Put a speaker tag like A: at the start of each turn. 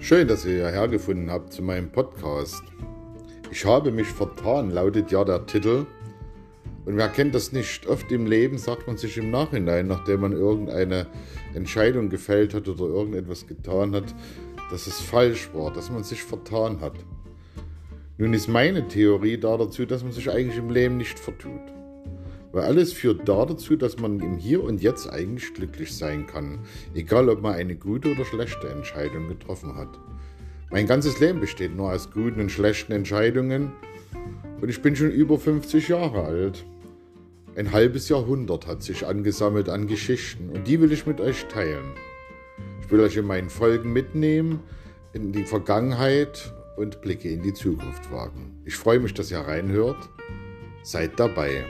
A: Schön, dass ihr hierher gefunden habt zu meinem Podcast. Ich habe mich vertan, lautet ja der Titel. Und wer kennt das nicht? Oft im Leben sagt man sich im Nachhinein, nachdem man irgendeine Entscheidung gefällt hat oder irgendetwas getan hat, dass es falsch war, dass man sich vertan hat. Nun ist meine Theorie da dazu, dass man sich eigentlich im Leben nicht vertut. Weil alles führt da dazu, dass man im Hier und Jetzt eigentlich glücklich sein kann. Egal, ob man eine gute oder schlechte Entscheidung getroffen hat. Mein ganzes Leben besteht nur aus guten und schlechten Entscheidungen. Und ich bin schon über 50 Jahre alt. Ein halbes Jahrhundert hat sich angesammelt an Geschichten und die will ich mit euch teilen. Ich will euch in meinen Folgen mitnehmen in die Vergangenheit und Blicke in die Zukunft wagen. Ich freue mich, dass ihr reinhört. Seid dabei.